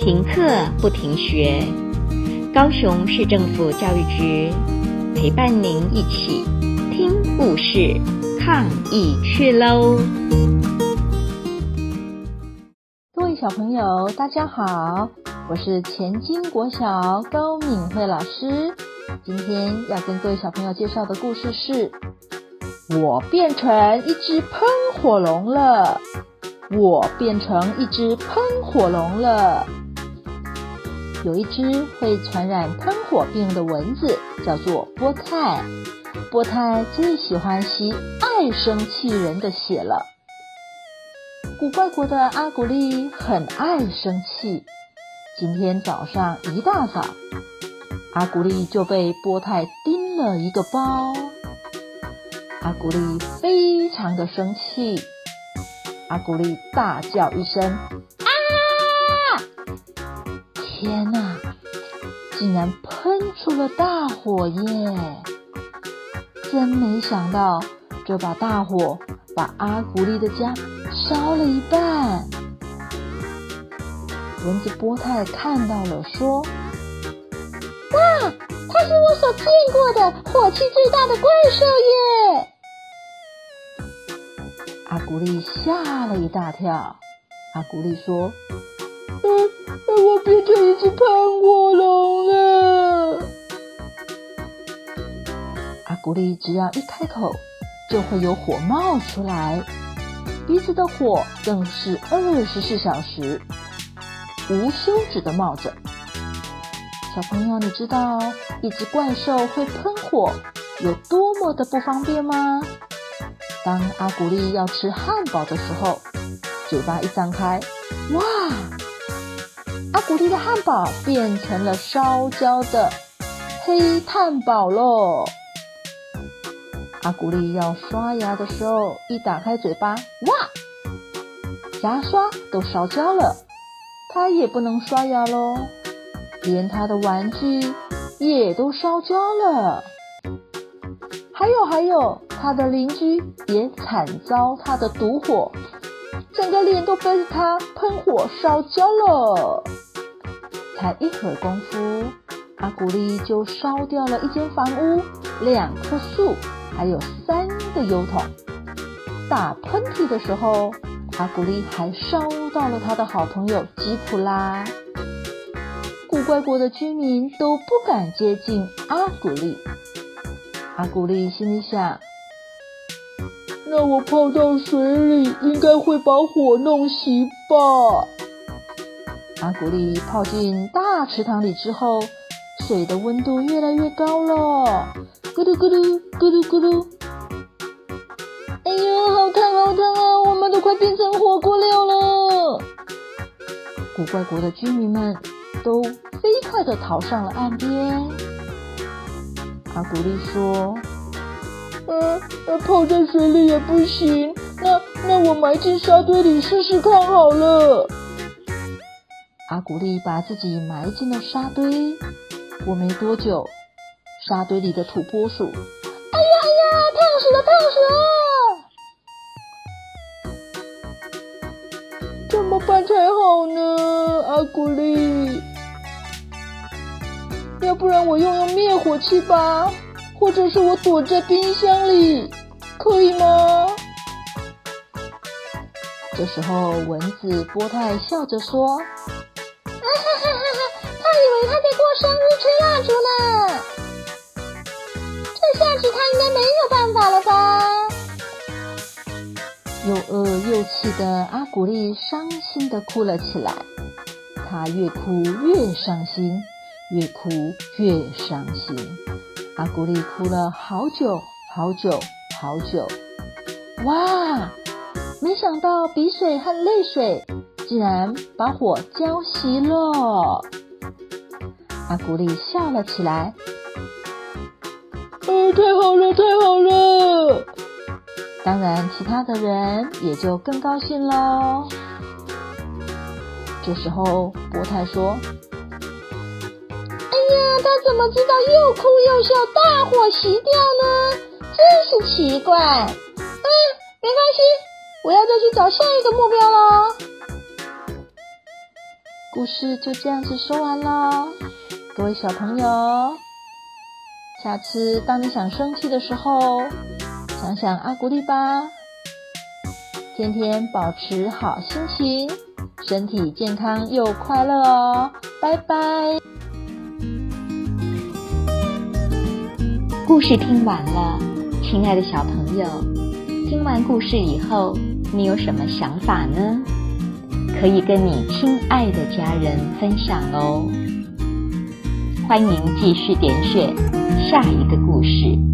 停课不停学，高雄市政府教育局陪伴您一起听故事、抗疫去喽！各位小朋友，大家好，我是前金国小高敏慧老师。今天要跟各位小朋友介绍的故事是：我变成一只喷火龙了，我变成一只喷火龙了。有一只会传染喷火病的蚊子，叫做波泰。波泰最喜欢吸爱生气人的血了。古怪国的阿古丽很爱生气。今天早上一大早，阿古丽就被波泰叮了一个包。阿古丽非常的生气，阿古丽大叫一声。天哪！竟然喷出了大火耶！真没想到，这把大火把阿古丽的家烧了一半。蚊子波泰看到了，说：“哇，他是我所见过的火气最大的怪兽耶！”阿古丽吓了一大跳。阿古丽说：“嗯。”我变成一只喷火龙了。阿古丽只要一开口，就会有火冒出来，鼻子的火更是二十四小时无休止的冒着。小朋友，你知道一只怪兽会喷火有多么的不方便吗？当阿古丽要吃汉堡的时候，嘴巴一张开，哇！阿古丽的汉堡变成了烧焦的黑炭堡喽！阿古丽要刷牙的时候，一打开嘴巴，哇，牙刷都烧焦了，他也不能刷牙喽，连他的玩具也都烧焦了。还有还有，他的邻居也惨遭他的毒火。整个脸都被他喷火烧焦了，才一会儿功夫，阿古丽就烧掉了一间房屋、两棵树，还有三个油桶。打喷嚏的时候，阿古丽还烧到了他的好朋友吉普拉。古怪国的居民都不敢接近阿古丽。阿古丽心里想。那我泡到水里，应该会把火弄熄吧？阿古丽泡进大池塘里之后，水的温度越来越高了，咕噜咕噜咕噜咕噜。哎呦，好烫好烫啊！我们都快变成火锅料了。古怪国的居民们都飞快地逃上了岸边。阿古丽说。呃，泡在水里也不行，那那我埋进沙堆里试试看好了。阿古丽把自己埋进了沙堆，过没多久，沙堆里的土拨鼠，哎呀哎呀，烫死了烫死了！怎么办才好呢？阿古丽，要不然我用用灭火器吧。或者是我躲在冰箱里，可以吗？这时候，蚊子波泰笑着说：“！生日吹蜡烛呢。这下子他应该没有办法了吧？”又饿又气的阿古丽伤心的哭了起来。他越哭越伤心，越哭越伤心。阿古丽哭了好久好久好久，哇！没想到鼻水和泪水竟然把火浇熄了。阿古丽笑了起来，哦，太好了，太好了！当然，其他的人也就更高兴喽。这时候，波泰说。哎呀他怎么知道又哭又笑，大火熄掉呢？真是奇怪。嗯，没关系，我要再去找下一个目标了。故事就这样子说完了，各位小朋友，下次当你想生气的时候，想想阿古丽吧。天天保持好心情，身体健康又快乐哦，拜拜。故事听完了，亲爱的小朋友，听完故事以后，你有什么想法呢？可以跟你亲爱的家人分享哦。欢迎继续点选下一个故事。